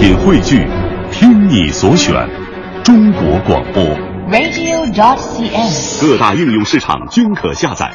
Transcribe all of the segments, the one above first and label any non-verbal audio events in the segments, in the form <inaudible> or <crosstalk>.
品汇聚，听你所选，中国广播。radio.cn。各大应用市场均可下载。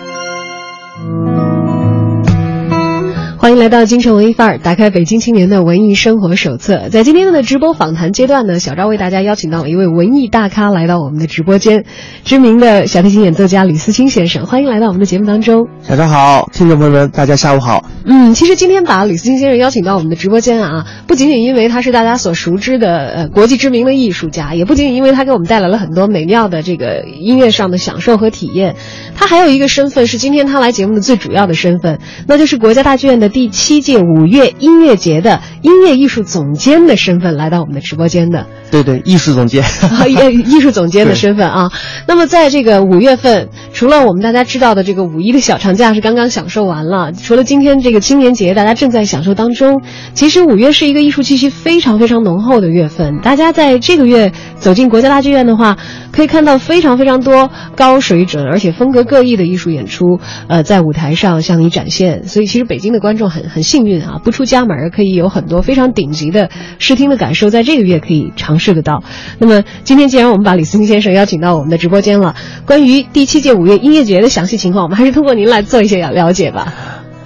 欢迎来到京城文艺范儿，打开北京青年的文艺生活手册。在今天的直播访谈阶段呢，小赵为大家邀请到了一位文艺大咖来到我们的直播间，知名的小提琴演奏家李思清先生，欢迎来到我们的节目当中。小赵好，听众朋友们，大家下午好。嗯，其实今天把李思清先生邀请到我们的直播间啊，不仅仅因为他是大家所熟知的呃国际知名的艺术家，也不仅仅因为他给我们带来了很多美妙的这个音乐上的享受和体验，他还有一个身份是今天他来节目的最主要的身份，那就是国家大剧院的第七届五月音乐节的音乐艺术总监的身份来到我们的直播间的。对对，艺术总监，<laughs> 艺艺术总监的身份啊。那么在这个五月份，除了我们大家知道的这个五一的小长假是刚刚享受完了，除了今天这个青年节大家正在享受当中，其实五月是一个艺术气息非常非常浓厚的月份。大家在这个月走进国家大剧院的话，可以看到非常非常多高水准而且风格各异的艺术演出，呃，在舞台上向你展现。所以其实北京的观众很很幸运啊，不出家门可以有很多非常顶级的视听的感受，在这个月可以尝试得到。那么今天既然我们把李思清先生邀请到我们的直播间了，关于第七届五月音乐节的详细情况，我们还是通过您来做一些了了解吧。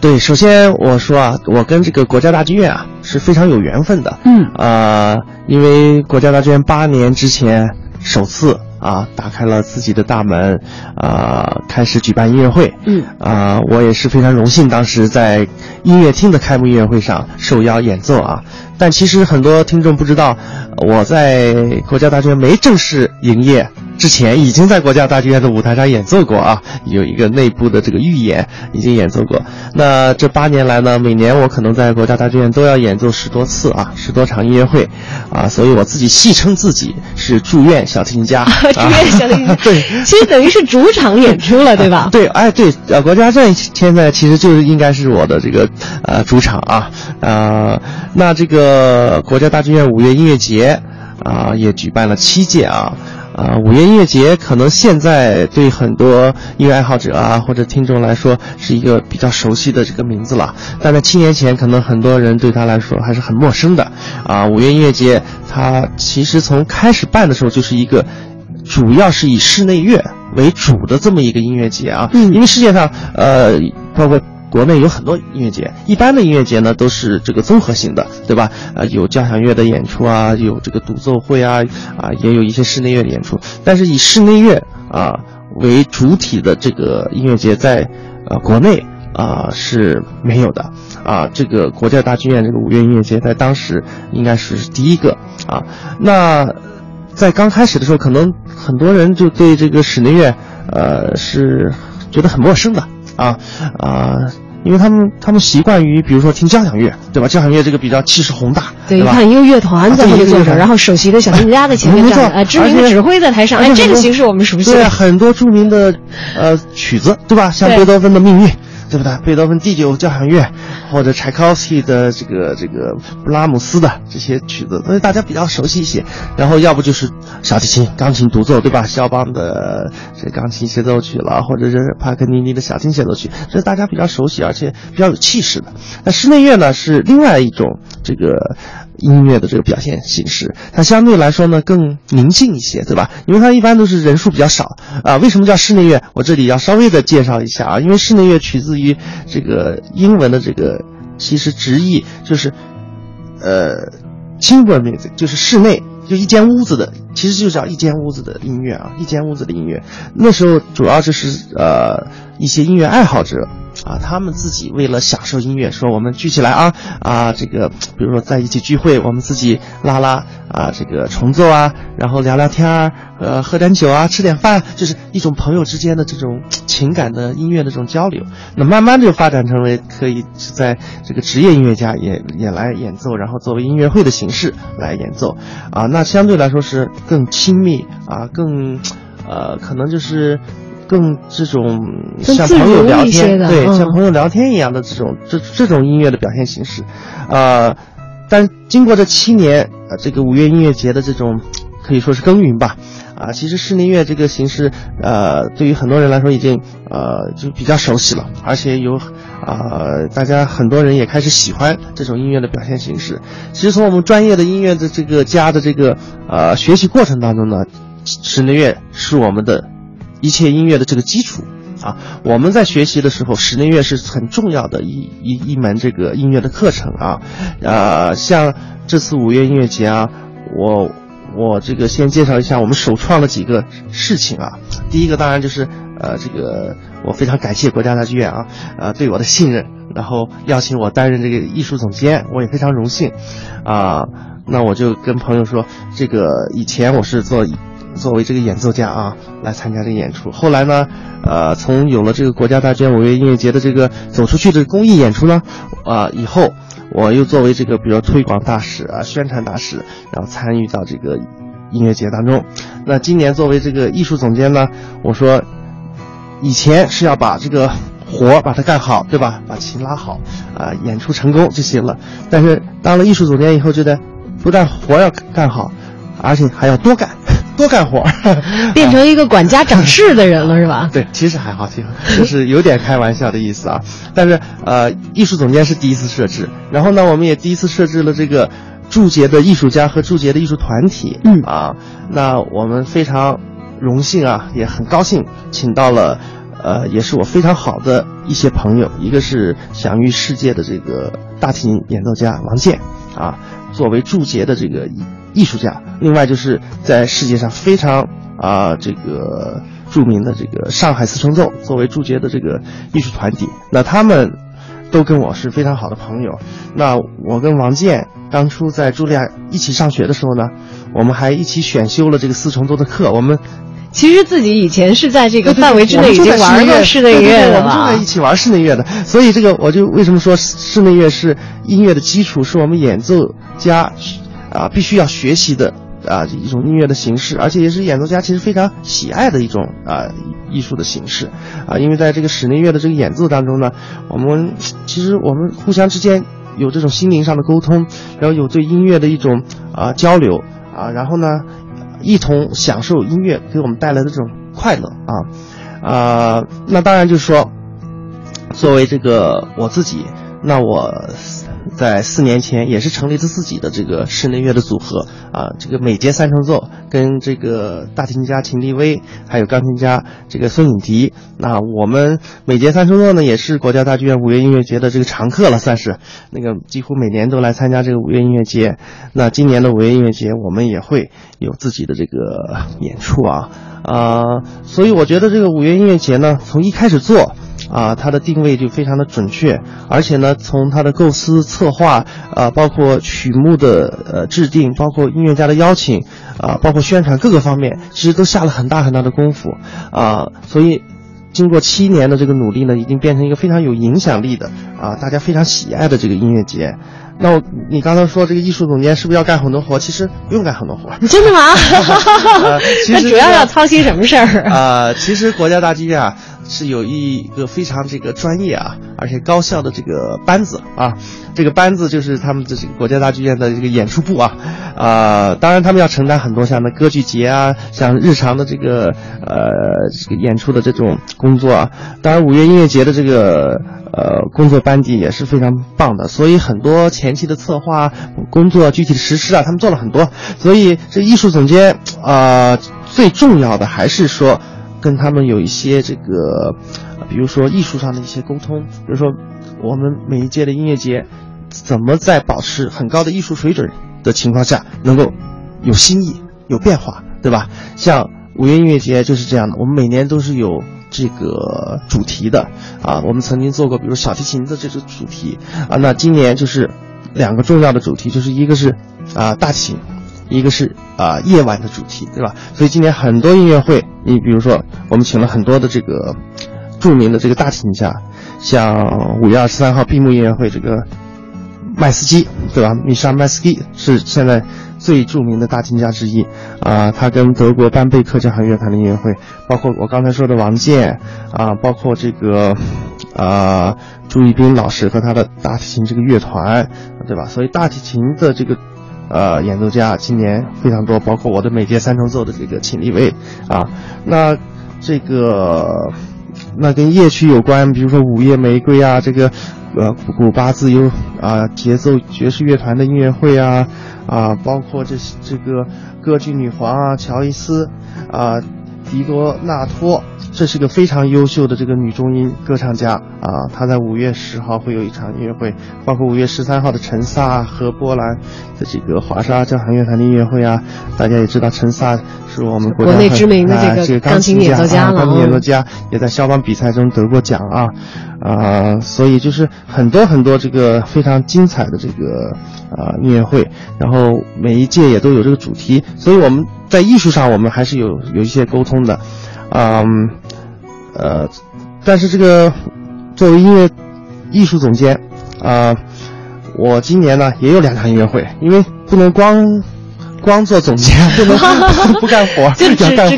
对，首先我说啊，我跟这个国家大剧院啊是非常有缘分的。嗯呃，因为国家大剧院八年之前首次啊打开了自己的大门，啊、开始举办音乐会。嗯啊、我也是非常荣幸，当时在音乐厅的开幕音乐会上受邀演奏啊。但其实很多听众不知道，我在国家大剧院没正式营业之前，已经在国家大剧院的舞台上演奏过啊，有一个内部的这个预演已经演奏过。那这八年来呢，每年我可能在国家大剧院都要演奏十多次啊，十多场音乐会，啊，所以我自己戏称自己是住院小提琴家。<laughs> 住院小提琴家啊 <laughs> 对，其实等于是主场演出了，对吧？<laughs> 对，哎，对，呃，国家站现在其实就是应该是我的这个呃主场啊，呃，那这个国家大剧院五月音乐节啊、也举办了七届啊。啊，五月音乐节可能现在对很多音乐爱好者啊或者听众来说是一个比较熟悉的这个名字了，但在七年前，可能很多人对他来说还是很陌生的。啊，五月音乐节它其实从开始办的时候就是一个主要是以室内乐为主的这么一个音乐节啊，嗯。因为世界上呃，包括国内有很多音乐节，一般的音乐节呢都是这个综合性的，对吧？呃，有交响乐的演出啊，有这个独奏会啊，啊，也有一些室内乐的演出，但是以室内乐啊为主体的这个音乐节在呃国内。啊、是没有的啊！这个国家大剧院这个五月音乐节在当时应该是第一个啊。那在刚开始的时候，可能很多人就对这个室内乐，呃，是觉得很陌生的啊啊，因为他们他们习惯于比如说听交响乐，对吧？交响乐这个比较气势宏大，对，吧？你看一个乐团在啊后面坐着，然后首席的小提琴家在前面站着，呃，知名的指挥在台上，哎，这个形式我们熟悉对。很多著名的呃曲子，对吧？像贝多芬的《命运》，对不对？贝多芬第九交响乐，或者柴可夫斯基的这个这个布拉姆斯的这些曲子，所以大家比较熟悉一些。然后要不就是小提琴、钢琴独奏，对吧？肖邦的这钢琴协奏曲了，或者是帕格尼尼的小提琴协奏曲，这是大家比较熟悉而且比较有气势的。那室内乐呢是另外一种这个音乐的这个表现形式，它相对来说呢更宁静一些，对吧？因为它一般都是人数比较少啊。为什么叫室内乐？我这里要稍微的介绍一下啊，因为室内乐取自于这个英文的这个，其实直译就是，呃 chinese 就是室内。就一间屋子的，其实就叫一间屋子的音乐啊，一间屋子的音乐。那时候主要就是呃一些音乐爱好者啊，他们自己为了享受音乐，说我们聚起来啊啊，这个比如说在一起聚会，我们自己拉拉啊这个重奏啊，然后聊聊天儿，呃喝点酒啊，吃点饭，就是一种朋友之间的这种 <tsk> 情感的音乐的这种交流。那慢慢就发展成为可以在这个职业音乐家也也来演奏，然后作为音乐会的形式来演奏啊，那相对来说是更亲密啊，更呃可能就是。更这种像朋友聊天，对，嗯。像朋友聊天一样的这种这这种音乐的表现形式，呃，但经过这七年，呃，这个五月音乐节的这种可以说是耕耘吧，啊，其实室内乐这个形式，呃，对于很多人来说已经呃就比较熟悉了，而且有啊啊，大家很多人也开始喜欢这种音乐的表现形式。其实从我们专业的音乐的这个家的这个呃学习过程当中呢，室内乐是我们的一切音乐的这个基础啊。我们在学习的时候，室内乐是很重要的一一一门这个音乐的课程啊。啊，像这次五月音乐节啊，我我这个先介绍一下我们首创的几个事情啊。第一个当然就是呃这个。我非常感谢国家大剧院啊，呃，对我的信任，然后邀请我担任这个艺术总监，我也非常荣幸，啊，那我就跟朋友说，这个以前我是做作为这个演奏家啊来参加这个演出，后来呢，呃，从有了这个国家大剧院五月音乐节的这个走出去的公益演出呢，啊，以后我又作为这个比如推广大使啊、宣传大使，然后参与到这个音乐节当中，那今年作为这个艺术总监呢，我说。以前是要把这个活把它干好，对吧？把琴拉好，啊，演出成功就行了。但是当了艺术总监以后，觉得不但活要干好，而且还要多干，多干活，<laughs> 变成一个管家掌事的人了，是吧？<laughs> 对，其实还好，挺好就是有点开玩笑的意思啊。但是呃，艺术总监是第一次设置，然后呢，我们也第一次设置了这个驻节的艺术家和驻节的艺术团体。嗯啊，那我们非常。荣幸啊，也很高兴，请到了，呃，也是我非常好的一些朋友，一个是享誉世界的这个大提琴演奏家王健，啊，作为祝捷的这个艺术家，另外就是在世界上非常啊这个著名的这个上海四重奏作为祝捷的这个艺术团体，那他们都跟我是非常好的朋友，那我跟王健当初在茱莉亚一起上学的时候呢，我们还一起选修了这个四重奏的课，我们。其实自己以前是在这个范围之内已经玩过室内乐了，我们就在一起玩室内乐的。所以这个我就为什么说室内乐是音乐的基础，是我们演奏家啊必须要学习的啊一种音乐的形式，而且也是演奏家其实非常喜爱的一种啊艺术的形式啊。因为在这个室内乐的这个演奏当中呢，我们其实我们互相之间有这种心灵上的沟通，然后有对音乐的一种啊交流啊，然后呢。一同享受音乐给我们带来的这种快乐啊，啊，那当然就是说，作为这个我自己，那我。在四年前，也是成立了自己的这个室内乐的组合啊，这个美节三重奏跟这个大提琴家秦立威，还有钢琴家这个孙颖迪。那我们美节三重奏呢，也是国家大剧院五月音乐节的这个常客了，算是那个几乎每年都来参加这个五月音乐节。那今年的五月音乐节，我们也会有自己的这个演出啊啊，所以我觉得这个五月音乐节呢，从一开始做。啊，它的定位就非常的准确，而且呢，从它的构思策划，啊，包括曲目的呃制定，包括音乐家的邀请，啊，包括宣传各个方面，其实都下了很大很大的功夫，啊，所以经过七年的这个努力呢，已经变成一个非常有影响力的，啊，大家非常喜爱的这个音乐节。那我你刚才说这个艺术总监是不是要干很多活？其实不用干很多活。真的吗？<laughs> <laughs> 那主要要操心什么事儿？啊，其实国家大剧院啊。是有一个非常这个专业啊，而且高效的这个班子啊，这个班子就是他们的这个国家大剧院的这个演出部啊，啊，当然他们要承担很多像那歌剧节啊，像日常的这个呃这个演出的这种工作啊，当然五月音乐节的这个呃工作班底也是非常棒的，所以很多前期的策划工作、具体的实施啊，他们做了很多，所以这艺术总监啊，最重要的还是说。跟他们有一些这个，比如说艺术上的一些沟通，比如说我们每一届的音乐节，怎么在保持很高的艺术水准的情况下，能够有新意、有变化，对吧？像五月音乐节就是这样的，我们每年都是有这个主题的啊。我们曾经做过，比如小提琴的这个主题啊，那今年就是两个重要的主题，就是一个是啊大提琴。一个是啊夜晚的主题，对吧？所以今年很多音乐会，你比如说我们请了很多的这个著名的这个大提琴家，像五月二十三号闭幕音乐会，这个麦斯基，对吧？米莎麦斯基是现在最著名的大提琴家之一啊，他跟德国班贝克交响乐团的音乐会，包括我刚才说的王健啊，包括这个啊朱一斌老师和他的大提琴这个乐团，对吧？所以大提琴的这个。呃，演奏家今年非常多，包括我的美节三重奏的这个秦立位啊。那这个那跟夜曲有关，比如说午夜玫瑰啊，这个，呃，古巴自由啊，节奏爵士乐团的音乐会啊，啊，包括这这个歌剧女皇啊，乔伊斯，啊，迪多纳托。这是个非常优秀的这个女中音歌唱家啊，她在五月十号会有一场音乐会，包括五月十三号的陈萨和波兰的这个华沙交响乐团的音乐会啊。大家也知道，陈萨是我们国内知名的这个钢琴演奏家了，钢琴演奏家也在肖邦比赛中得过奖啊啊，所以就是很多很多这个非常精彩的这个啊音乐会，然后每一届也都有这个主题，所以我们在艺术上我们还是有有一些沟通的。嗯，呃，但是这个作为音乐艺术总监啊，我今年呢也有两场音乐会，因为不能光光做总监，不能 <laughs> 不干活，就只只干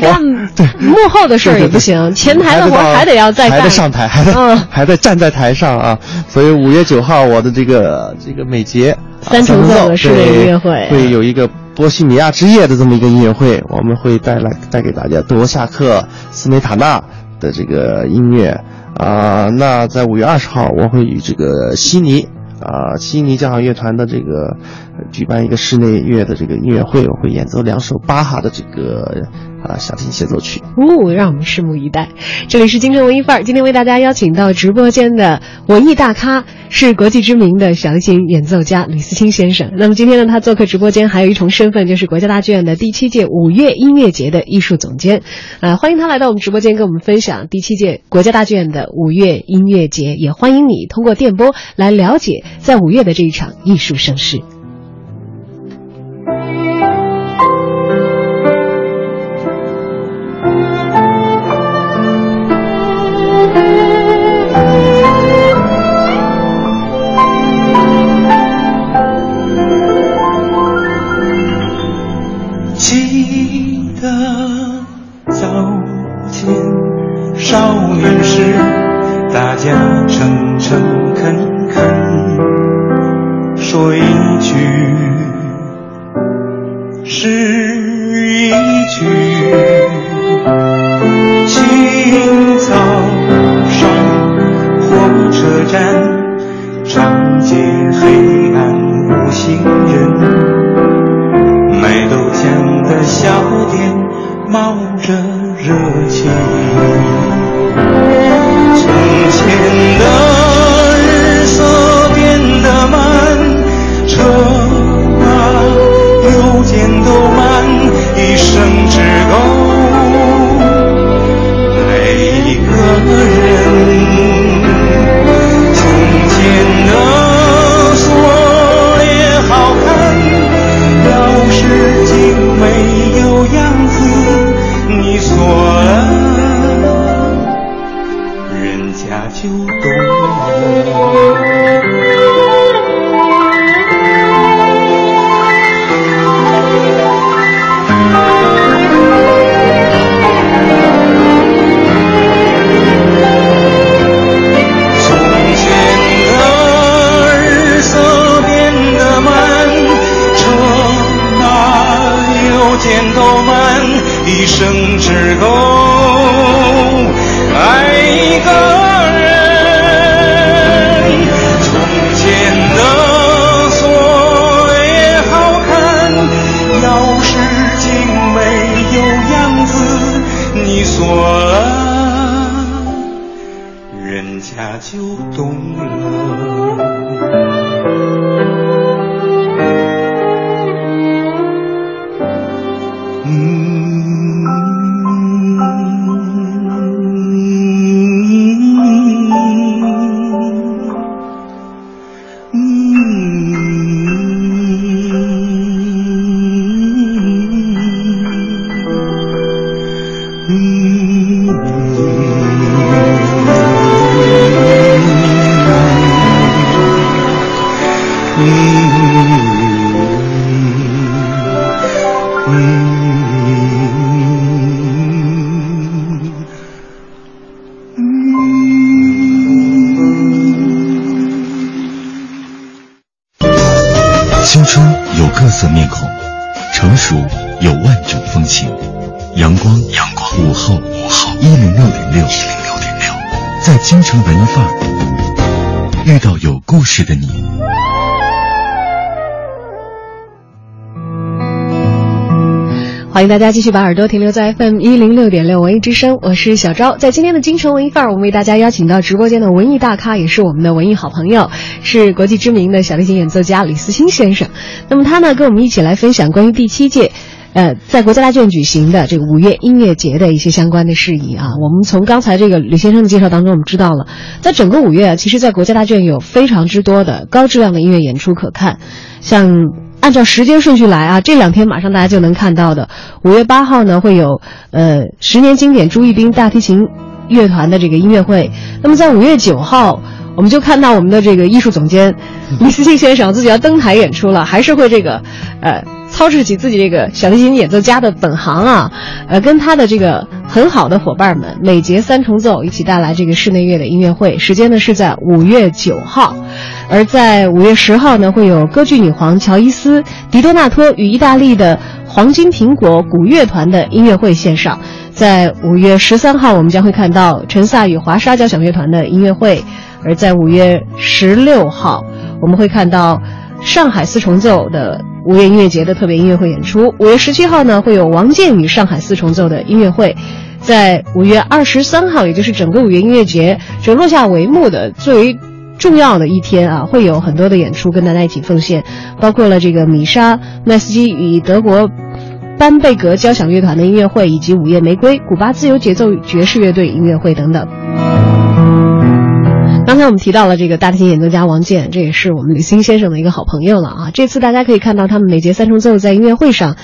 对幕后的事儿也不行，前台的活还得要再干，还得上台，还得还得站在台上啊。所以五月九号我的这个这个美节三重奏的室内音乐会会有一个。波西米亚之夜的这么一个音乐会，我们会带来带给大家多夏克、斯梅塔纳的这个音乐啊。那在五月二十号，我会与这个悉尼啊悉尼交响乐团的这个举办一个室内乐的这个音乐会，我会演奏两首巴哈的这个。啊，小提协奏曲，哦，让我们拭目以待。这里是京城文艺范儿，今天为大家邀请到直播间的文艺大咖是国际知名的小提演奏家吕思清先生。那么今天呢，他做客直播间还有一重身份，就是国家大剧院的第七届五月音乐节的艺术总监。呃，欢迎他来到我们直播间，跟我们分享第七届国家大剧院的五月音乐节。也欢迎你通过电波来了解在五月的这一场艺术盛事事。阳光，阳光，午后，午后，一零六点六，一零六点六，在京城文艺范儿遇到有故事的你。欢迎大家继续把耳朵停留在 FM 一零六点六文艺之声，我是小昭。在今天的京城文艺范儿，我们为大家邀请到直播间的文艺大咖，也是我们的文艺好朋友，是国际知名的小提琴演奏家李思欣先生。那么他呢，跟我们一起来分享关于第七届。呃，在国家大剧院举行的这个五月音乐节的一些相关的事宜啊，我们从刚才这个吕先生的介绍当中，我们知道了，在整个五月啊，其实，在国家大剧院有非常之多的高质量的音乐演出可看。像按照时间顺序来啊，这两天马上大家就能看到的，五月八号呢会有呃十年经典朱一冰大提琴乐团的这个音乐会。那么在五月九号，我们就看到我们的这个艺术总监李思静先生自己要登台演出了，还是会这个呃。操持起自己这个小提琴演奏家的本行啊，呃，跟他的这个很好的伙伴们每节三重奏一起带来这个室内乐的音乐会，时间呢是在五月九号，而在五月十号呢会有歌剧女皇乔伊斯·迪多纳托与意大利的黄金苹果古乐团的音乐会线上，在五月十三号我们将会看到陈萨与华沙交响乐团的音乐会，而在五月十六号我们会看到上海四重奏的。五月音乐节的特别音乐会演出，五月十七号呢会有王健宇上海四重奏的音乐会，在五月二十三号，也就是整个五月音乐节就落下帷幕的最为重要的一天啊，会有很多的演出跟大家一起奉献，包括了这个米莎麦斯基与德国班贝格交响乐团的音乐会，以及午夜玫瑰古巴自由节奏爵士乐队音乐会等等。刚才我们提到了这个大提琴演奏家王健，这也是我们李欣先生的一个好朋友了啊。这次大家可以看到他们美节三重奏在音乐会上，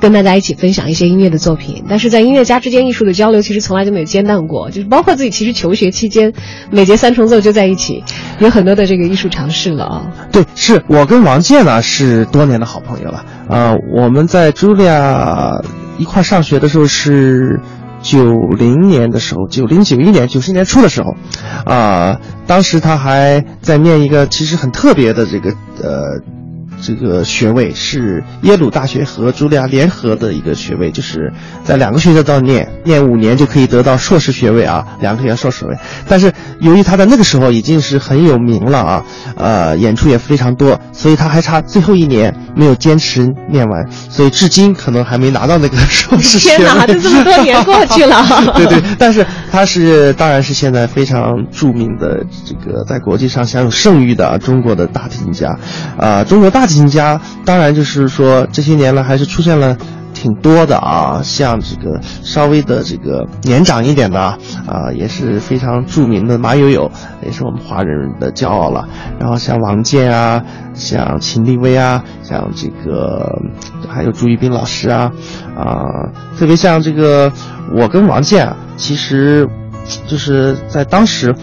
跟大家一起分享一些音乐的作品。但是在音乐家之间艺术的交流，其实从来就没有间断过，就是包括自己其实求学期间，美节三重奏就在一起，有很多的这个艺术尝试了啊。对，是我跟王健呢是多年的好朋友了啊。我们在茱莉亚一块上学的时候是。九零年的时候，九零九一年，九十年初的时候，啊，当时他还在念一个其实很特别的这个呃。这个学位是耶鲁大学和茱莉亚联合的一个学位，就是在两个学校都要念，念五年就可以得到硕士学位啊，两个学校硕士位。但是由于他在那个时候已经是很有名了啊，呃，演出也非常多，所以他还差最后一年没有坚持念完，所以至今可能还没拿到那个硕士学位。<laughs> 天哪，这这么多年过去了。对对，但是他是当然是现在非常著名的这个在国际上享有盛誉的中国的大提琴家，啊，中国大。提琴家当然就是说这些年来还是出现了挺多的啊，像这个稍微的这个年长一点的啊，也是非常著名的马友友，也是我们华人的骄傲了。然后像王健啊，像秦立威啊，像这个还有朱一斌老师啊，啊，特别像这个我跟王健啊，其实就是在当时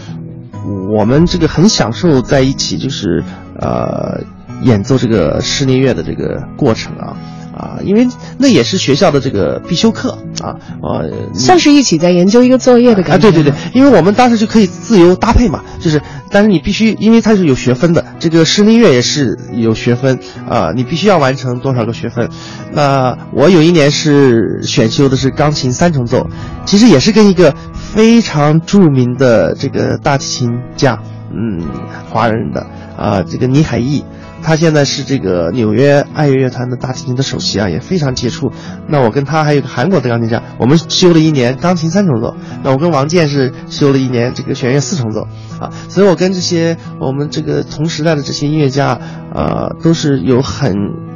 我们这个很享受在一起，就是呃。演奏这个室内乐的这个过程啊，啊，因为那也是学校的这个必修课啊，呃，像是一起在研究一个作业的感觉。啊，对对对，因为我们当时就可以自由搭配嘛，就是，但是你必须，因为它是有学分的，这个室内乐也是有学分啊，你必须要完成多少个学分。那我有一年是选修的是钢琴三重奏，其实也是跟一个非常著名的这个大提琴家，嗯，华人的啊，这个倪海义。他现在是这个纽约爱乐乐团的大提琴的首席啊，也非常杰出。那我跟他还有个韩国的钢琴家，我们修了一年钢琴三重奏。那我跟王健是修了一年这个弦乐四重奏啊。所以我跟这些我们这个同时代的这些音乐家，呃，都是有很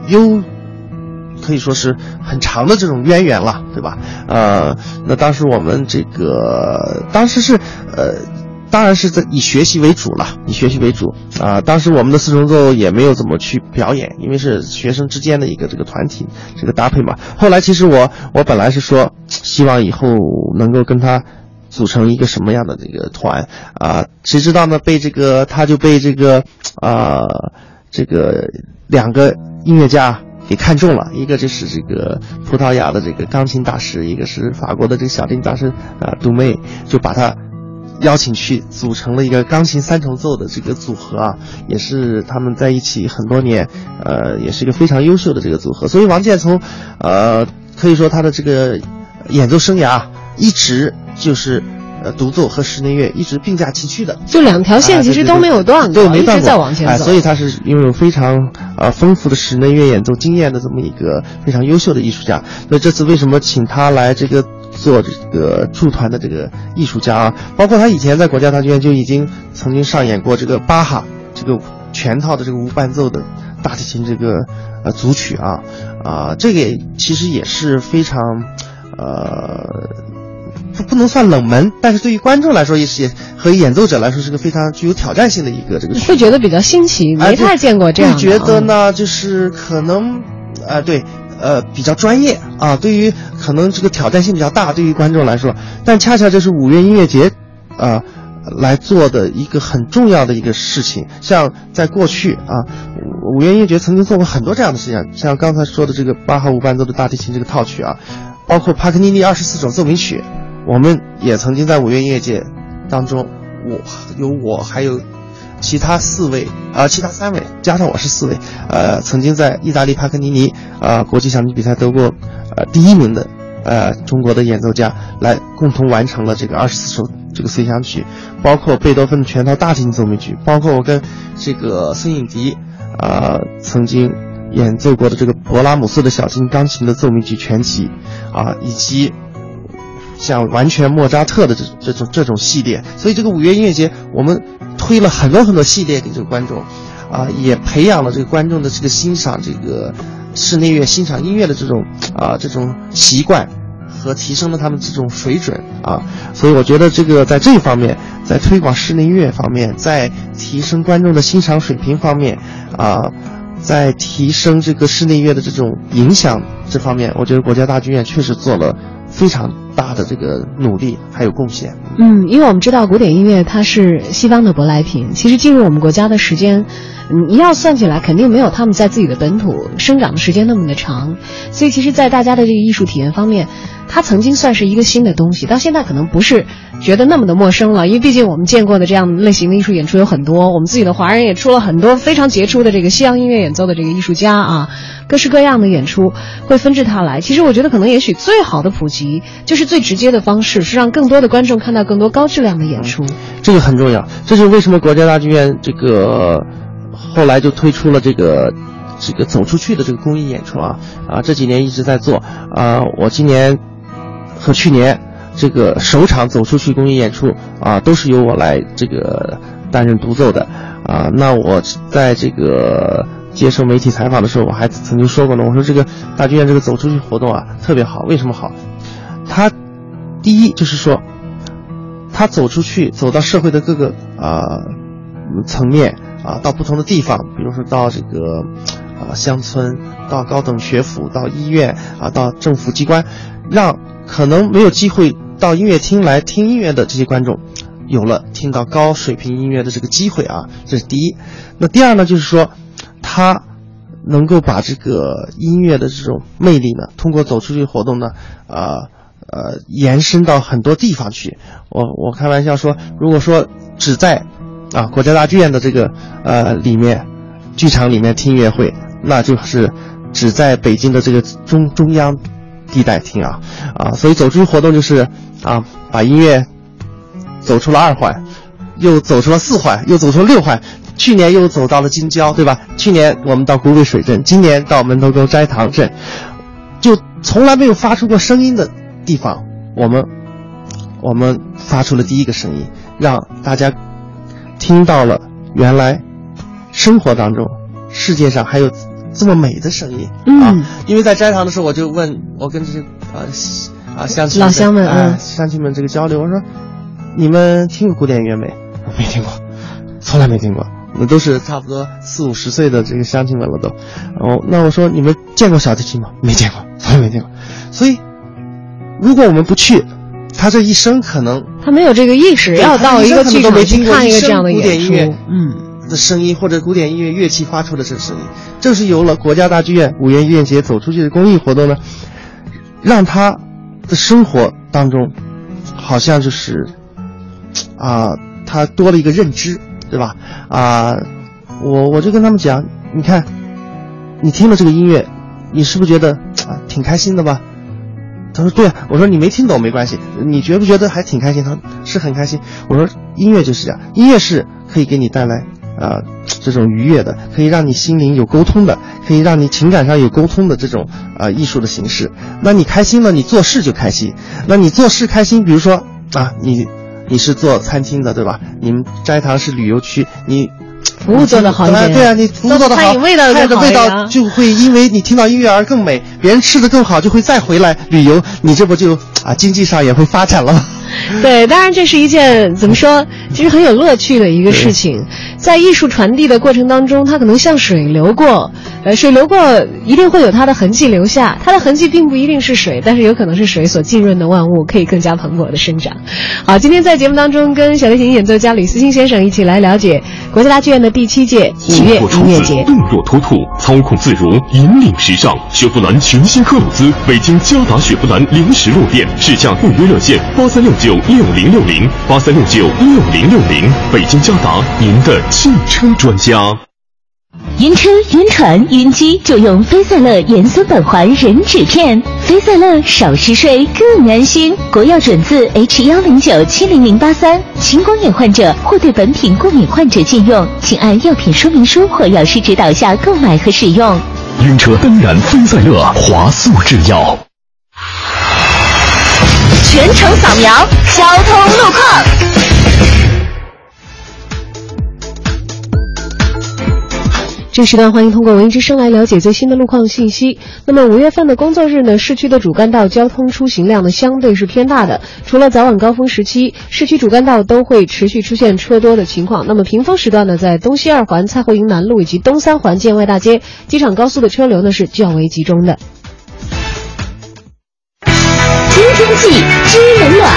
优，可以说是很长的这种渊源了，对吧？呃，那当时我们这个当时是呃。当然是在以学习为主了，以学习为主啊。当时我们的四重奏也没有怎么去表演，因为是学生之间的一个这个团体这个搭配嘛。后来其实我我本来是说，希望以后能够跟他组成一个什么样的这个团啊？谁知道呢？被这个他就被这个啊这个两个音乐家给看中了，一个就是这个葡萄牙的这个钢琴大师，一个是法国的这个小提大师啊杜妹，就把他。邀请去组成了一个钢琴三重奏的这个组合啊，也是他们在一起很多年，呃，也是一个非常优秀的这个组合。所以王健从，呃，可以说他的这个演奏生涯一直就是，呃独奏和室内乐一直并驾齐驱的，就两条线其实都没有断过，对，没断过，在往前走。所以他是拥有非常呃丰富的室内乐演奏经验的这么一个非常优秀的艺术家。所以这次为什么请他来这个做这个驻团的这个艺术家啊？包括他以前在国家大剧院就已经曾经上演过这个巴哈这个全套的这个无伴奏的大提琴这个呃组曲啊啊，这个其实也是非常呃。不不能算冷门，但是对于观众来说也是也和演奏者来说是个非常具有挑战性的一个这个。会觉得比较新奇，没太见过这样。会觉得呢，就是可能，呃，对，呃，比较专业啊。对于可能这个挑战性比较大，对于观众来说，但恰恰这是五月音乐节，啊，来做的一个很重要的一个事情。像在过去啊，五月音乐节曾经做过很多这样的事情，像刚才说的这个巴哈无伴奏的大提琴这个套曲啊，包括帕克尼尼二十四首奏鸣曲。我们也曾经在五月音乐节当中，我有我还有其他四位啊，其他三位加上我是四位，呃，曾经在意大利帕克尼尼啊国际小提比赛得过呃第一名的呃中国的演奏家来共同完成了这个二十四首这个随想曲，包括贝多芬的全套大提琴奏鸣曲，包括我跟这个孙颖迪啊曾经演奏过的这个勃拉姆斯的小提琴钢琴的奏鸣曲全集啊以及。像完全莫扎特的这这种这种系列，所以这个五月音乐节我们推了很多很多系列给这个观众，啊，也培养了这个观众的这个欣赏这个室内乐、欣赏音乐的这种啊这种习惯，和提升了他们这种水准啊。所以我觉得这个在这方面，在推广室内乐方面，在提升观众的欣赏水平方面，啊，在提升这个室内乐的这种影响这方面，我觉得国家大剧院确实做了非常。大的这个努力还有贡献，嗯，因为我们知道古典音乐它是西方的舶来品，其实进入我们国家的时间，嗯你要算起来肯定没有他们在自己的本土生长的时间那么的长，所以其实，在大家的这个艺术体验方面。它曾经算是一个新的东西，到现在可能不是觉得那么的陌生了，因为毕竟我们见过的这样类型的艺术演出有很多，我们自己的华人也出了很多非常杰出的这个西洋音乐演奏的这个艺术家啊，各式各样的演出会纷至沓来。其实我觉得可能也许最好的普及就是最直接的方式是让更多的观众看到更多高质量的演出，这个很重要。这是为什么国家大剧院这个后来就推出了这个这个走出去的这个公益演出啊啊这几年一直在做啊，我今年。和去年这个首场走出去公益演出啊，都是由我来这个担任独奏的啊。那我在这个接受媒体采访的时候，我还曾经说过呢。我说这个大剧院这个走出去活动啊，特别好。为什么好？他第一就是说，他走出去，走到社会的各个啊层面啊，到不同的地方，比如说到这个啊乡村，到高等学府，到医院啊，到政府机关，让。可能没有机会到音乐厅来听音乐的这些观众，有了听到高水平音乐的这个机会啊，这是第一。那第二呢，就是说，他能够把这个音乐的这种魅力呢，通过走出去活动呢，啊呃，延伸到很多地方去。我我开玩笑说，如果说只在啊国家大剧院的这个呃里面剧场里面听音乐会，那就是只在北京的这个中中央。地带听啊，啊，所以走出去活动就是啊，把音乐走出了二环，又走出了四环，又走出了六环，去年又走到了京郊，对吧？去年我们到古北水镇，今年到门头沟斋堂镇，就从来没有发出过声音的地方，我们我们发出了第一个声音，让大家听到了原来生活当中世界上还有。这么美的声音啊！因为在斋堂的时候，我就问我跟这些啊啊乡亲老乡们啊乡亲们这个交流，我说你们听过古典音乐没？没听过，从来没听过。那都是差不多四五十岁的这个乡亲们了都。哦，那我说你们见过小提琴吗？没见过，从来没见过。所以，如果我们不去，他这一生可能他没有这个意识，要到一个剧场去看一个这样的古典音乐，嗯。的声音或者古典音乐乐器发出的这声音，正是由了国家大剧院五月音乐节走出去的公益活动呢，让他的生活当中，好像就是，啊，他多了一个认知，对吧？啊，我我就跟他们讲，你看，你听了这个音乐，你是不是觉得啊挺开心的吧？他说对啊，我说你没听懂没关系，你觉不觉得还挺开心？他说是很开心。我说音乐就是这样，音乐是可以给你带来啊、这种愉悦的，可以让你心灵有沟通的，可以让你情感上有沟通的这种啊、艺术的形式。那你开心了，你做事就开心。那你做事开心，比如说啊，你你是做餐厅的对吧？你们斋堂是旅游区，你。服务做得好一点对啊，你服务做得好，餐饮味道菜的味道就会因为你听到音乐而更美，别人吃的更好，就会再回来旅游，你这不就啊经济上也会发展了吗？<laughs> 对，当然这是一件怎么说，其实很有乐趣的一个事情。在艺术传递的过程当中，它可能像水流过，呃，水流过一定会有它的痕迹留下，它的痕迹并不一定是水，但是有可能是水所浸润的万物，可以更加蓬勃的生长。好，今天在节目当中跟小提琴演奏家吕思清先生一起来了解国家大剧院的第七届五月音乐节，。动若脱兔，操控自如，引领时尚。雪佛兰全新科鲁兹，北京嘉达雪佛兰临时落店，试驾预约热线八三六九六零六零八三六九六零六零。北京嘉达，您的汽车专家。晕车、晕船、晕机就用菲赛乐盐酸苯环壬酯片，菲赛乐少嗜睡更安心。国药准字 H 幺零九七零零八三，青光眼患者或对本品过敏患者禁用，请按药品说明书或药师指导下购买和使用。晕车当然菲赛乐华素制药。全程扫描交通路况。这时段欢迎通过文艺之声来了解最新的路况信息。那么五月份的工作日呢，市区的主干道交通出行量呢相对是偏大的，除了早晚高峰时期，市区主干道都会持续出现车多的情况。那么平峰时段呢，在东西二环、蔡慧营南路以及东三环建外大街、机场高速的车流呢是较为集中的。天气知冷暖。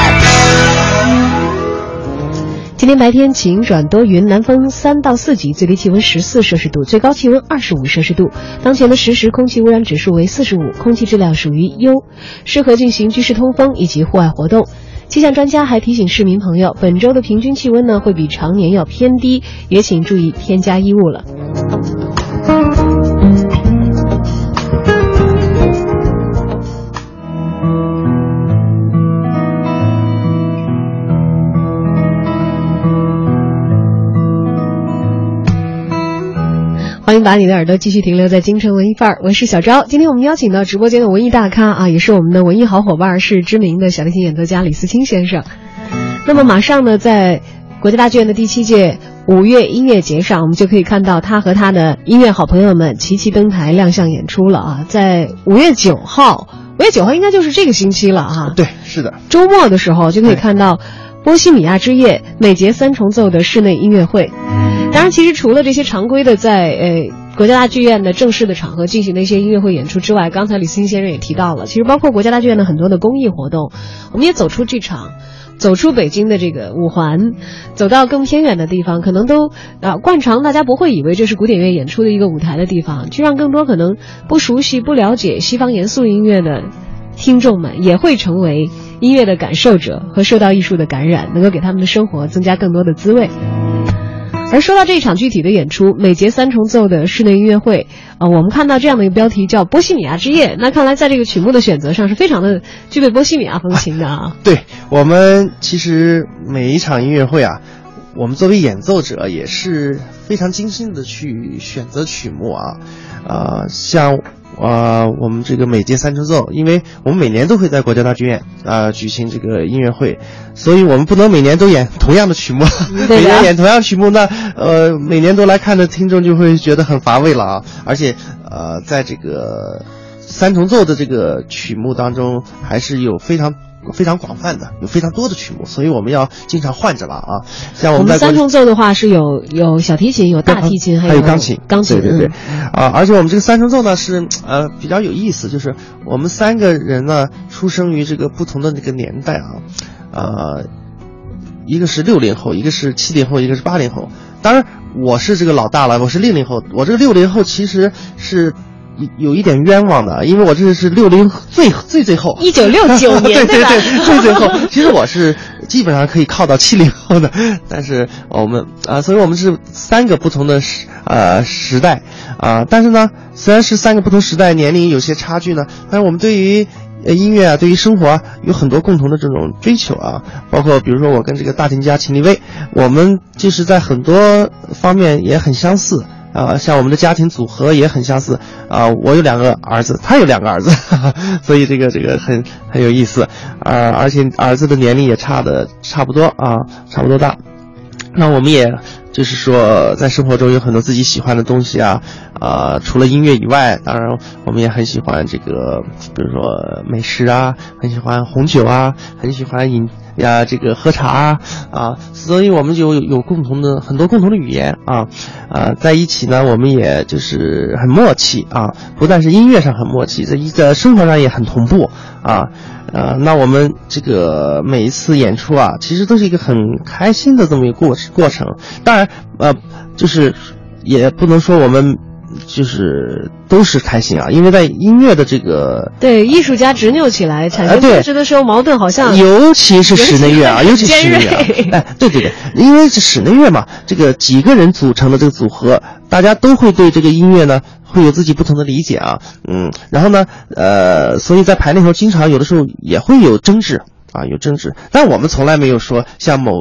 今天白天晴转多云，南风三到四级，最低气温十四摄氏度，最高气温二十五摄氏度。当前的实时空气污染指数为四十五，空气质量属于优，适合进行居室通风以及户外活动。气象专家还提醒市民朋友，本周的平均气温呢会比常年要偏低，也请注意添加衣物了。欢迎把你的耳朵继续停留在京城文艺范儿，我是小昭。今天我们邀请到直播间的文艺大咖啊，也是我们的文艺好伙伴，是知名的小提琴演奏家李思清先生。那么马上呢，在国家大剧院的第七届五月音乐节上，我们就可以看到他和他的音乐好朋友们齐齐登台亮相演出了啊！在五月九号，五月九号应该就是这个星期了啊。对，是的，周末的时候就可以看到《波西米亚之夜》美节三重奏的室内音乐会。当然，其实除了这些常规的在呃国家大剧院的正式的场合进行的一些音乐会演出之外，刚才李思清先生也提到了，其实包括国家大剧院的很多的公益活动，我们也走出剧场。走出北京的这个五环，走到更偏远的地方，可能都啊惯常，大家不会以为这是古典乐演出的一个舞台的地方，去让更多可能不熟悉、不了解西方严肃音乐的听众们，也会成为音乐的感受者和受到艺术的感染，能够给他们的生活增加更多的滋味。而说到这一场具体的演出，每节三重奏的室内音乐会，啊、我们看到这样的一个标题叫《波西米亚之夜》，那看来在这个曲目的选择上是非常的具备波西米亚风情的啊。对我们其实每一场音乐会啊，我们作为演奏者也是非常精心的去选择曲目啊，啊、像啊、我们这个每届三重奏，因为我们每年都会在国家大剧院啊、举行这个音乐会，所以我们不能每年都演同样的曲目，<laughs> 每年演同样曲目，那呃每年都来看的听众就会觉得很乏味了啊，而且呃在这个三重奏的这个曲目当中，还是有非常。非常广泛的，有非常多的曲目，所以我们要经常换着了啊。像我我们三重奏的话是有有小提琴、有大提琴，还有钢琴，钢琴对对对嗯，啊，而且我们这个三重奏呢是呃比较有意思，就是我们三个人呢出生于这个不同的那个年代啊，呃，一个是六零后，一个是七零后，一个是八零后。当然我是这个老大了，我是六零后，我这个六零后其实是。有有一点冤枉的，因为我这是六零最最最后，一九六九 <laughs> 年对对对，最最后。其实我是基本上可以靠到七零后的，<laughs> 但是我们啊、所以我们是三个不同的时呃时代啊、但是呢，虽然是三个不同时代，年龄有些差距呢，但是我们对于呃音乐啊，对于生活啊有很多共同的这种追求啊，包括比如说我跟这个大提琴家秦立威，我们就是在很多方面也很相似。啊，像我们的家庭组合也很相似啊，我有两个儿子，他有两个儿子，<laughs> 所以这个这个很很有意思，啊，而且儿子的年龄也差的差不多啊，差不多大，那我们也就是说在生活中有很多自己喜欢的东西啊，啊，除了音乐以外，当然我们也很喜欢这个，比如说美食啊，很喜欢红酒啊，很喜欢饮。呀，这个喝茶啊，所以我们就有共同的很多共同的语言啊，啊，在一起呢，我们也就是很默契啊，不但是音乐上很默契，在一个生活上也很同步啊，呃，那我们这个每一次演出啊，其实都是一个很开心的这么一个过过程，当然，呃，就是也不能说我们。就是都是开心啊，因为在音乐的这个对艺术家执拗起来产生争执的时候，矛盾好像尤其是室内乐啊，尤其是室内乐，哎，对对对，因为是室内乐嘛，这个几个人组成的这个组合，大家都会对这个音乐呢会有自己不同的理解啊，嗯，然后呢，呃，所以在排练时候经常有的时候也会有争执。啊，有争执，但我们从来没有说像某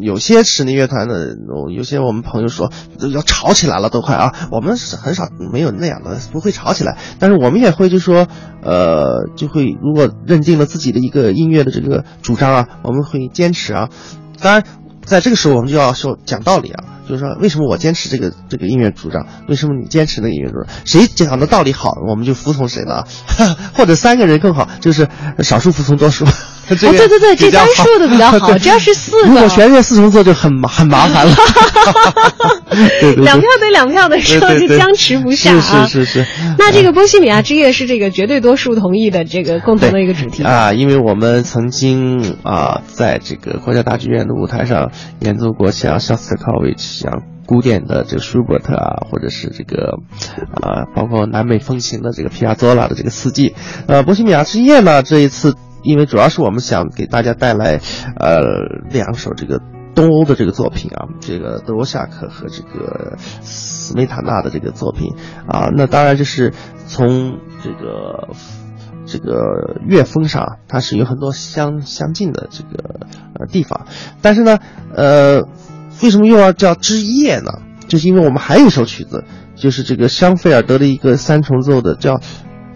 有些室内乐团的，有些我们朋友说要吵起来了都快啊，我们是很少没有那样的，不会吵起来。但是我们也会就说，呃，就会如果认定了自己的一个音乐的这个主张啊，我们会坚持啊。当然，在这个时候我们就要说讲道理啊。就是说，为什么我坚持这个这个音乐主张？为什么你坚持那个音乐主张？谁讲的道理好，我们就服从谁了。<laughs> 或者三个人更好，就是少数服从多数。对对对，这单数的比较好。<laughs> 只要是四个，如果全是四重奏就很很麻烦了。<laughs> 两票对两票的时候就僵持不下啊。是是是。那这个《波西米亚之夜》是这个绝对多数同意的这个共同的一个主题啊，因为我们曾经啊，在这个国家大剧院的舞台上演奏过像肖斯塔科维奇。像古典的这个舒伯特啊，或者是这个，啊，包括南美风情的这个皮亚佐拉的这个四季，呃，波西米亚之夜呢，这一次因为主要是我们想给大家带来，呃，两首这个东欧的这个作品啊，这个德沃夏克和这个斯梅塔纳的这个作品啊，那当然就是从这个这个乐风上，它是有很多相相近的这个呃地方，但是呢，呃。为什么又要叫之夜呢？就是因为我们还有一首曲子，就是这个香菲尔德的一个三重奏的叫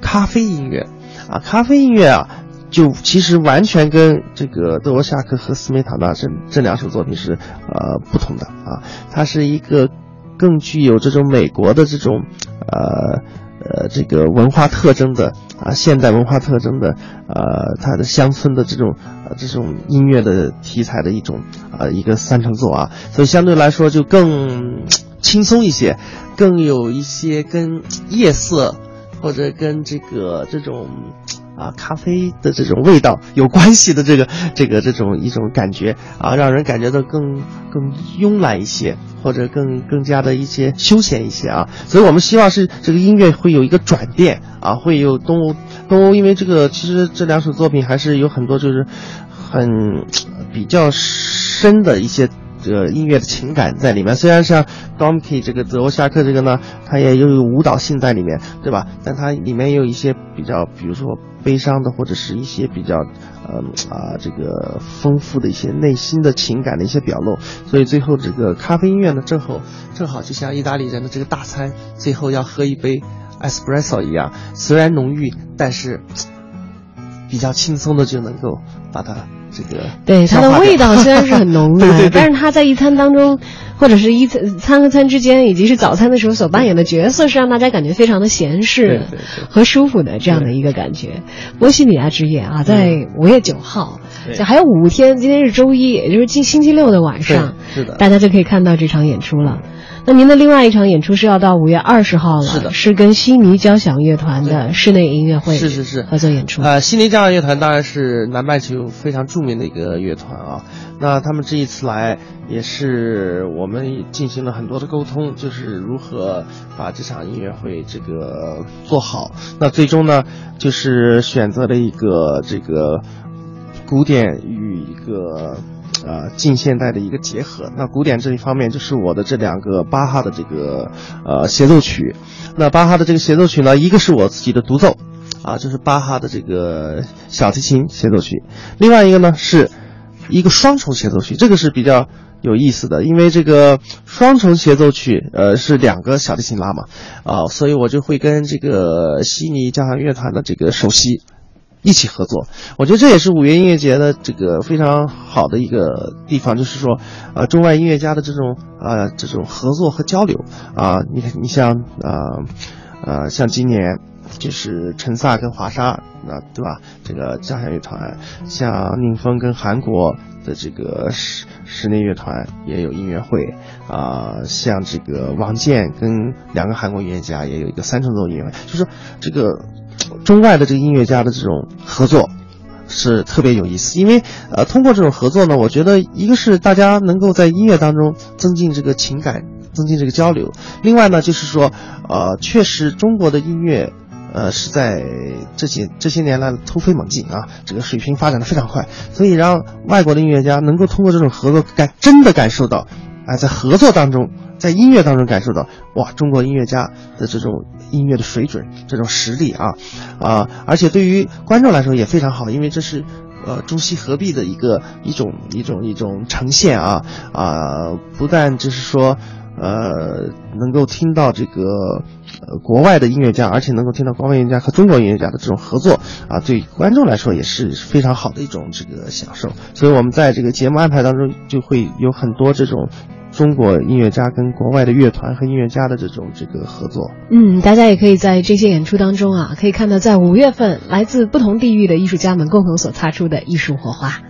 咖啡音乐，啊，咖啡音乐啊，就其实完全跟这个德沃夏克和斯梅塔纳这这两首作品是呃不同的啊，它是一个更具有这种美国的这种呃。呃，这个文化特征的啊，现代文化特征的，呃，它的乡村的这种呃这种音乐的题材的一种啊一个三重奏啊，所以相对来说就更轻松一些，更有一些跟夜色或者跟这个这种。啊，咖啡的这种味道有关系的这个这个这种一种感觉啊，让人感觉到更更慵懒一些，或者更更加的一些休闲一些啊。所以我们希望是这个音乐会有一个转变啊，会有东欧东欧，因为这个其实这两首作品还是有很多就是很比较深的一些。这个音乐的情感在里面，虽然像 Domke 这个泽沃夏克这个呢，它也有舞蹈性在里面，对吧？但它里面也有一些比较，比如说悲伤的，或者是一些比较，呃啊，这个丰富的一些内心的情感的一些表露。所以最后这个咖啡音乐呢，正好正好就像意大利人的这个大餐，最后要喝一杯 espresso 一样，虽然浓郁，但是比较轻松的就能够把它。这个对它的味道虽然是很浓的，<laughs> 但是它在一餐当中，或者是一餐餐和餐之间，以及是早餐的时候所扮演的角色，是让大家感觉非常的闲适和舒服的这样的一个感觉。波西米亚之夜啊，在五月九号，还有五天，今天是周一，也就是星星期六的晚上，是的，大家就可以看到这场演出了。那您的另外一场演出是要到五月二十号了，是的，是跟悉尼交响乐团的室内音乐会，是是是合作演出。呃，悉尼交响乐团当然是南半球非常著名的一个乐团啊。那他们这一次来，也是我们进行了很多的沟通，就是如何把这场音乐会这个做好。那最终呢，就是选择了一个这个古典与一个。啊，近现代的一个结合。那古典这一方面，就是我的这两个巴哈的这个呃协奏曲。那巴哈的这个协奏曲呢，一个是我自己的独奏，啊，就是巴哈的这个小提琴协奏曲。另外一个呢是一个双重协奏曲，这个是比较有意思的，因为这个双重协奏曲，呃，是两个小提琴拉嘛，啊，所以我就会跟这个悉尼交响乐团的这个首席。一起合作，我觉得这也是五月音乐节的这个非常好的一个地方，就是说，呃，中外音乐家的这种呃这种合作和交流啊，你看，你像呃呃像今年就是陈萨跟华沙，那对吧？这个交响乐团，像宁峰跟韩国的这个室室内乐团也有音乐会啊，像这个王健跟两个韩国音乐家也有一个三重奏音乐会，就是这个。中外的这个音乐家的这种合作是特别有意思，因为呃，通过这种合作呢，我觉得一个是大家能够在音乐当中增进这个情感，增进这个交流；另外呢，就是说，呃，确实中国的音乐，呃，是在这几这些年来突飞猛进啊，这个水平发展的非常快，所以让外国的音乐家能够通过这种合作感真的感受到，啊，在合作当中。在音乐当中感受到，哇，中国音乐家的这种音乐的水准，这种实力啊，啊，而且对于观众来说也非常好，因为这是，呃，中西合璧的一个一种一种一种呈现啊，啊，不但就是说，呃，能够听到这个，呃，国外的音乐家，而且能够听到国外音乐家和中国音乐家的这种合作啊，对观众来说也是非常好的一种这个享受。所以我们在这个节目安排当中就会有很多这种。中国音乐家跟国外的乐团和音乐家的这种这个合作，嗯，大家也可以在这些演出当中啊，可以看到在五月份来自不同地域的艺术家们共同所擦出的艺术火花。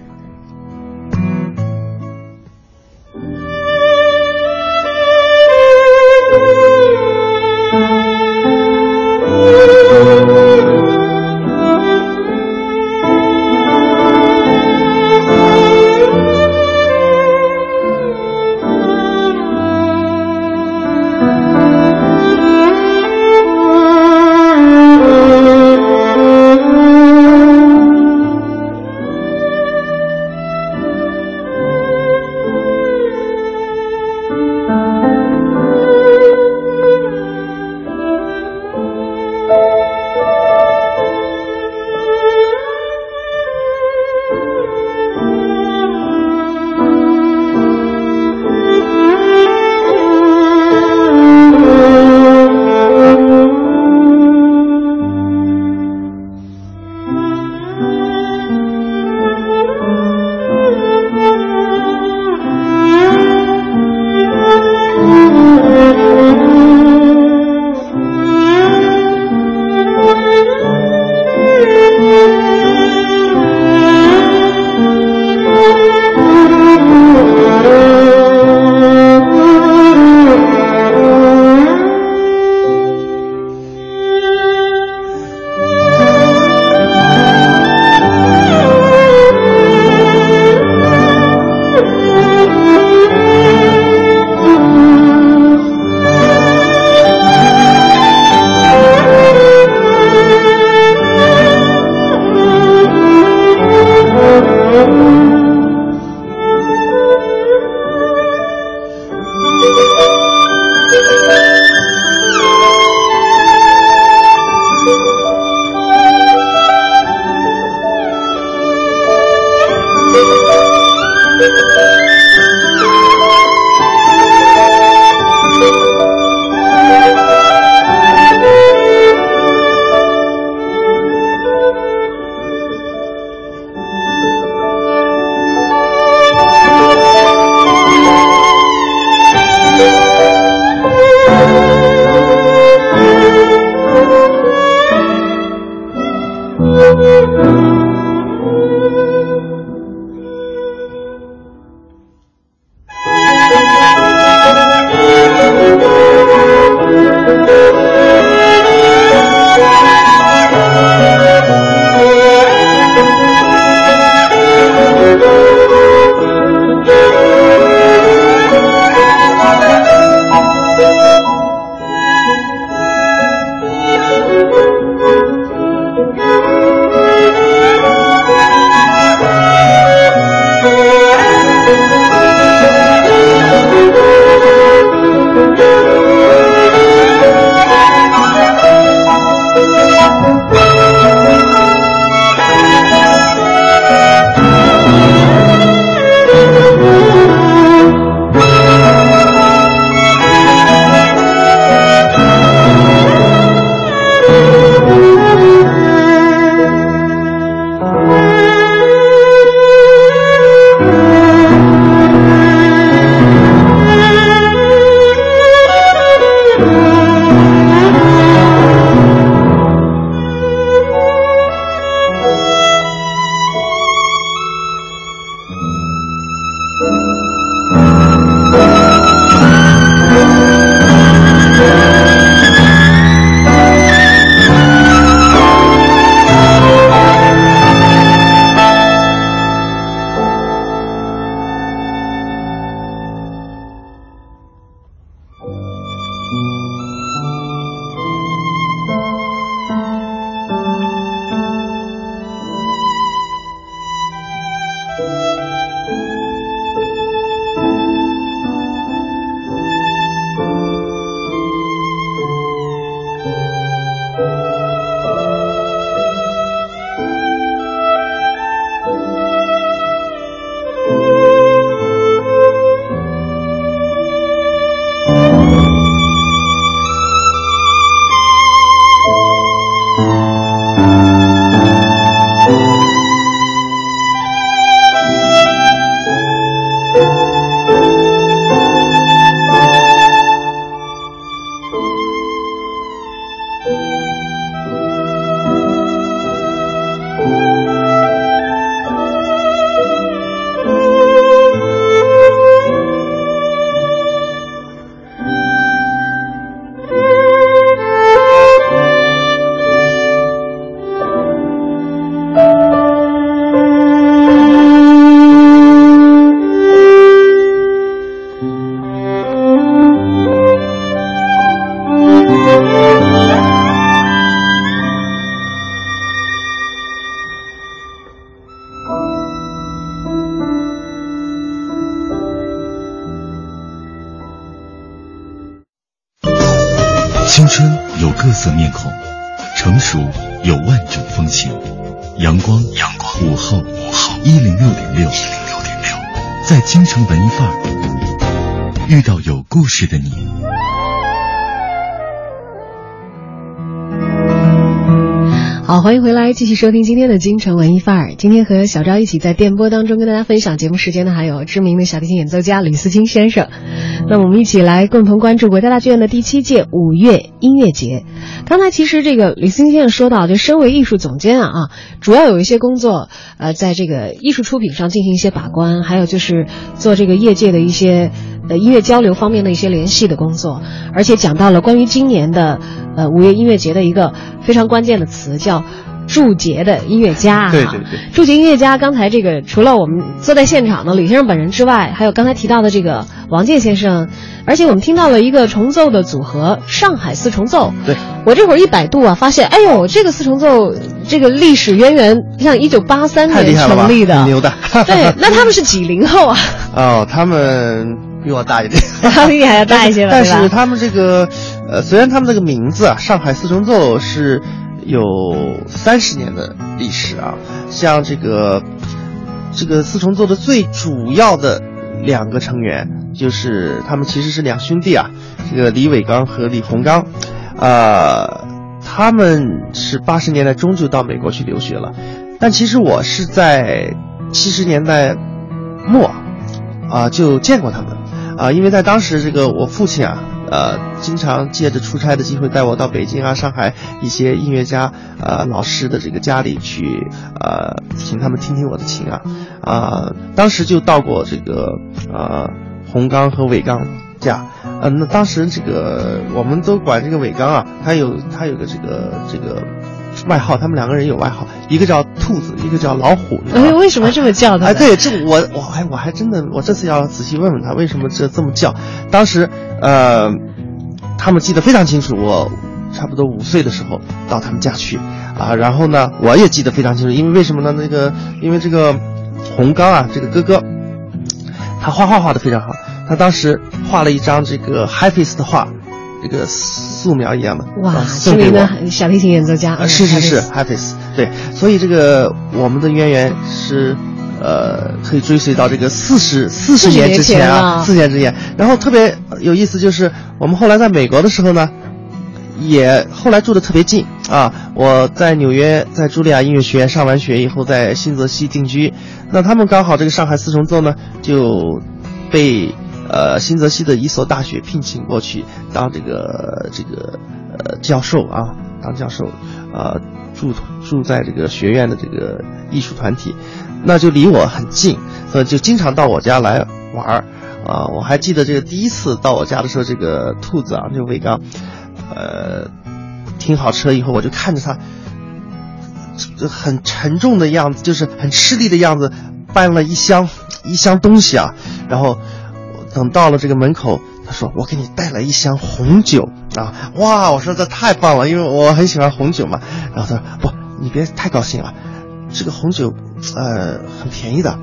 遇到有故事的你。好，欢迎回来，继续收听今天的京城文艺范儿。今天和小昭一起在电波当中跟大家分享节目时间的，还有知名的小提琴演奏家吕思清先生。那我们一起来共同关注国家大剧院的第七届五月音乐节。刚才其实这个李思清先生说到，就身为艺术总监啊啊，主要有一些工作，呃，在这个艺术出品上进行一些把关，还有就是做这个业界的一些呃音乐交流方面的一些联系的工作，而且讲到了关于今年的呃五月音乐节的一个非常关键的词叫。驻节的音乐家，对对对，驻节音乐家。刚才这个除了我们坐在现场的李先生本人之外，还有刚才提到的这个王健先生，而且我们听到了一个重奏的组合——上海四重奏。对，我这会儿一百度啊，发现，哎呦，这个四重奏这个历史渊源像一九八三年成立的，牛的。<laughs> 对，那他们是几零后啊？<laughs> 哦，他们比我大一点，<laughs> 比你还要大一些吧？但是他们这个，呃，虽然他们这个名字啊，上海四重奏是。有三十年的历史啊，像这个这个四重奏的最主要的两个成员，就是他们其实是两兄弟啊，这个李伟刚和李洪刚，呃，他们是八十年代中就到美国去留学了，但其实我是在七十年代末啊就见过他们。啊，因为在当时这个我父亲啊。呃，经常借着出差的机会带我到北京啊、上海一些音乐家、呃老师的这个家里去，呃，请他们听听我的琴啊，啊，当时就到过这个呃红钢和伟钢家，嗯，那当时这个我们都管这个伟钢啊，他有他有个这个这个外号，他们两个人有外号，一个叫兔子，一个叫老虎。哎，为什么这么叫他？哎，对，这我我还我还真的，我这次要仔细问问他为什么这这么叫，当时。呃，他们记得非常清楚，我差不多五岁的时候到他们家去，啊，然后呢，我也记得非常清楚，因为为什么呢？那个，因为这个洪刚啊，这个哥哥，他画画画的非常好，他当时画了一张这个 Happy's 的画，这个素描一样的，哇，知名的小提琴演奏家，是是是 Happy's，对，所以这个我们的渊源是。呃，可以追随到这个四十四十年之前啊，四十年之前。然后特别有意思，就是我们后来在美国的时候呢，也后来住的特别近啊。我在纽约，在茱莉亚音乐学院上完学以后，在新泽西定居。那他们刚好这个上海四重奏呢，就被呃新泽西的一所大学聘请过去当这个这个呃教授啊，当教授，呃住住在这个学院的这个艺术团体。那就离我很近，所以就经常到我家来玩儿，啊，我还记得这个第一次到我家的时候，这个兔子啊，就伟刚，呃，停好车以后，我就看着他，很沉重的样子，就是很吃力的样子，搬了一箱一箱东西啊，然后等到了这个门口，他说：“我给你带来一箱红酒啊！”哇，我说这太棒了，因为我很喜欢红酒嘛。然后他说：“不，你别太高兴了。”这个红酒，呃，很便宜的，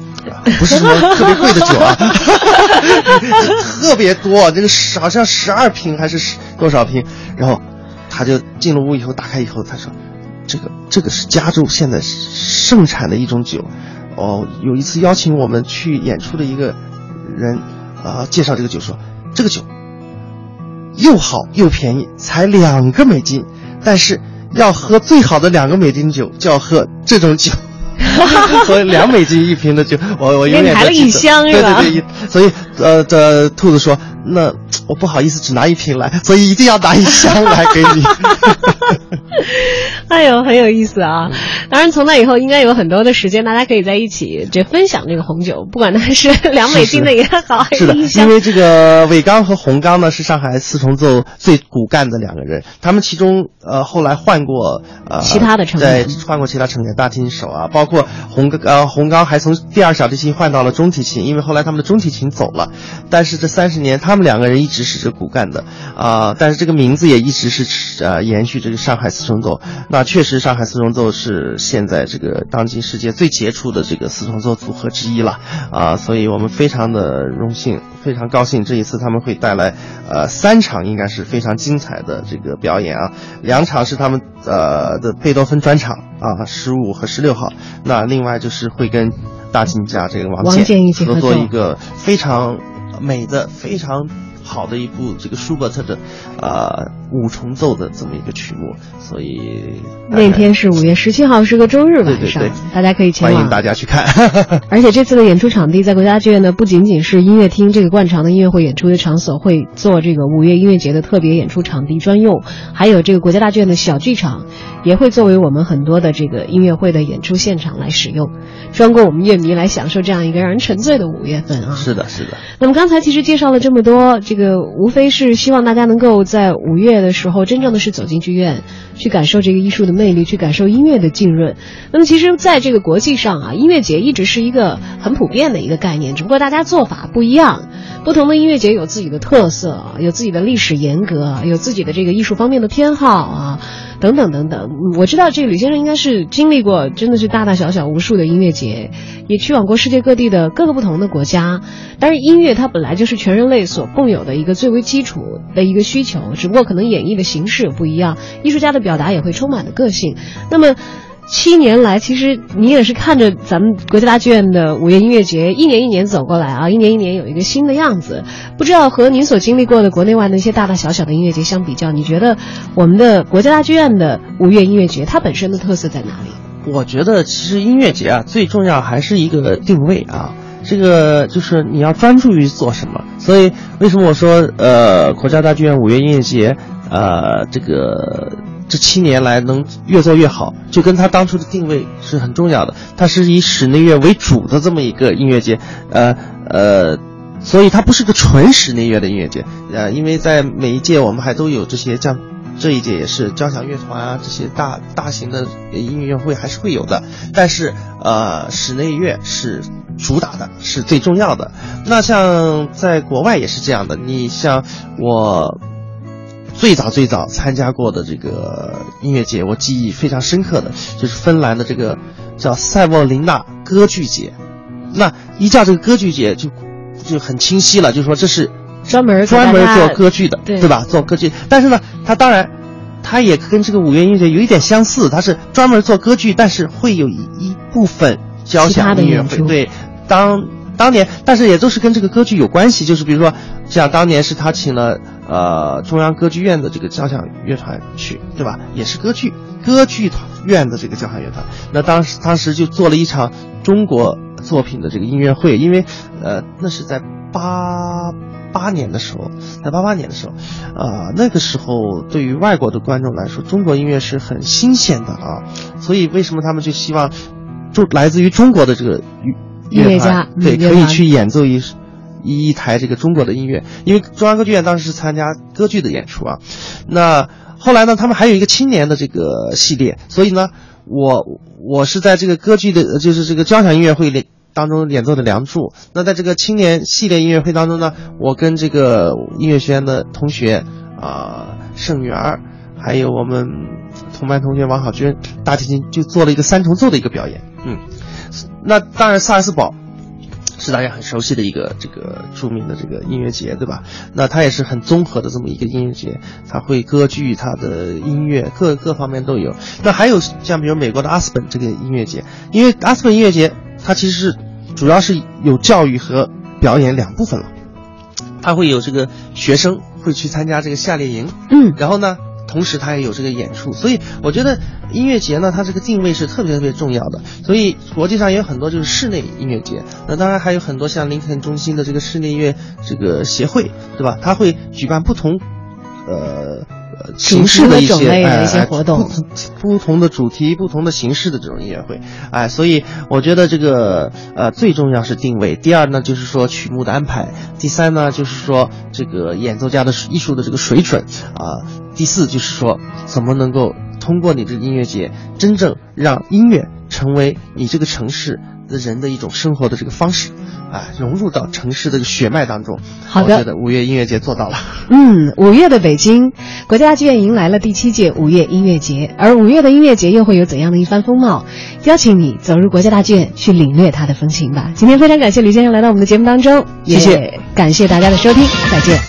不是什么特别贵的酒啊，<laughs> 特别多，这个好像十二瓶还是多少瓶，然后他就进了屋以后，打开以后，他说，这个这个是加州现在盛产的一种酒，哦，有一次邀请我们去演出的一个人，啊，介绍这个酒说，这个酒又好又便宜，才两个美金，但是。要喝最好的两个美金酒，就要喝这种酒，<laughs> 所以两美金一瓶的酒，我我永远都记得。对对对，所以呃，这兔子说，那我不好意思只拿一瓶来，所以一定要拿一箱来给你。<laughs> 哎呦，很有意思啊！当然，从那以后应该有很多的时间，大家可以在一起这分享这个红酒，不管它是 <laughs> 两美金的也好，还是一箱。因为这个伟刚和洪刚呢，是上海四重奏最骨干的两个人，他们其中呃后来换过呃其他的成员，对换过其他成员，大提琴手啊，包括洪刚呃洪刚还从第二小提琴换到了中提琴，因为后来他们的中提琴走了。但是这三十年，他他们两个人一直是这骨干的啊，但是这个名字也一直是呃延续这个上海四重奏。那确实，上海四重奏是现在这个当今世界最杰出的这个四重奏组合之一了啊，所以我们非常的荣幸，非常高兴这一次他们会带来呃三场应该是非常精彩的这个表演啊，两场是他们呃的贝多芬专场啊，十五和十六号，那另外就是会跟大金家这个王健合作一个非常。美的非常好的一部这个舒伯特的，呃五重奏的这么一个曲目，所以那天是五月十七号，是个周日晚上，大家可以前往，欢迎大家去看。<laughs> <laughs> 而且这次的演出场地在国家剧院呢，不仅仅是音乐厅这个惯常的音乐会演出的场所，会做这个五月音乐节的特别演出场地专用，还有这个国家大剧院的小剧场。也会作为我们很多的这个音乐会的演出现场来使用，专供我们乐迷来享受这样一个让人沉醉的五月份啊！是的，是的。那么刚才其实介绍了这么多，这个无非是希望大家能够在五月的时候真正的是走进剧院，去感受这个艺术的魅力，去感受音乐的浸润。那么其实在这个国际上啊，音乐节一直是一个很普遍的一个概念，只不过大家做法不一样。不同的音乐节有自己的特色，有自己的历史严格，有自己的这个艺术方面的偏好啊。等等等等，我知道这个吕先生应该是经历过，真的是大大小小无数的音乐节，也去往过世界各地的各个不同的国家。但是音乐它本来就是全人类所共有的一个最为基础的一个需求，只不过可能演绎的形式不一样，艺术家的表达也会充满了个性。那么。七年来，其实你也是看着咱们国家大剧院的五月音乐节一年一年走过来啊，一年一年有一个新的样子。不知道和您所经历过的国内外那些大大小小的音乐节相比较，你觉得我们的国家大剧院的五月音乐节它本身的特色在哪里？我觉得其实音乐节啊，最重要还是一个定位啊，这个就是你要专注于做什么。所以为什么我说呃，国家大剧院五月音乐节，呃，这个。这七年来能越做越好，就跟他当初的定位是很重要的。它是以室内乐为主的这么一个音乐节，呃呃，所以它不是个纯室内乐的音乐节。呃，因为在每一届我们还都有这些，像这一届也是交响乐团啊这些大大型的音乐会还是会有的。但是呃，室内乐是主打的，是最重要的。那像在国外也是这样的，你像我。最早最早参加过的这个音乐节，我记忆非常深刻的就是芬兰的这个叫塞沃林娜歌剧节。那一叫这个歌剧节，就就很清晰了，就是说这是专门专门做歌剧的，对吧？做歌剧，但是呢，它当然，它也跟这个五月音乐节有一点相似，它是专门做歌剧，但是会有一一部分交响音乐会。对，当当年，但是也都是跟这个歌剧有关系，就是比如说像当年是他请了。呃，中央歌剧院的这个交响乐团去，对吧？也是歌剧歌剧团院的这个交响乐团。那当时当时就做了一场中国作品的这个音乐会，因为呃，那是在八八年的时候，在八八年的时候，啊，那个时候对于外国的观众来说，中国音乐是很新鲜的啊。所以为什么他们就希望，就来自于中国的这个乐家对可以去演奏一。一台这个中国的音乐，因为中央歌剧院当时是参加歌剧的演出啊，那后来呢，他们还有一个青年的这个系列，所以呢，我我是在这个歌剧的，就是这个交响音乐会里当中演奏的梁祝。那在这个青年系列音乐会当中呢，我跟这个音乐学院的同学啊，盛元，还有我们同班同学王小军，大提琴就做了一个三重奏的一个表演。嗯，那当然萨尔斯堡。是大家很熟悉的一个这个著名的这个音乐节，对吧？那它也是很综合的这么一个音乐节，它会歌剧，它的音乐各各方面都有。那还有像比如美国的阿斯本这个音乐节，因为阿斯本音乐节它其实是主要是有教育和表演两部分了，它会有这个学生会去参加这个夏令营，嗯，然后呢。同时，它也有这个演出，所以我觉得音乐节呢，它这个定位是特别特别重要的。所以国际上也有很多就是室内音乐节，那当然还有很多像林肯中心的这个室内音乐这个协会，对吧？它会举办不同，呃。形式的一些哎，活动，不同的主题、不同的形式的这种音乐会，哎，所以我觉得这个呃最重要是定位，第二呢就是说曲目的安排，第三呢就是说这个演奏家的艺术的这个水准啊，第四就是说怎么能够通过你这个音乐节真正让音乐成为你这个城市人的一种生活的这个方式，啊，融入到城市的这个血脉当中。好的我觉得五月音乐节做到了。嗯，五月的北京，国家大剧院迎来了第七届五月音乐节，而五月的音乐节又会有怎样的一番风貌？邀请你走入国家大剧院去领略它的风情吧。今天非常感谢吕先生来到我们的节目当中，谢谢也感谢大家的收听，再见。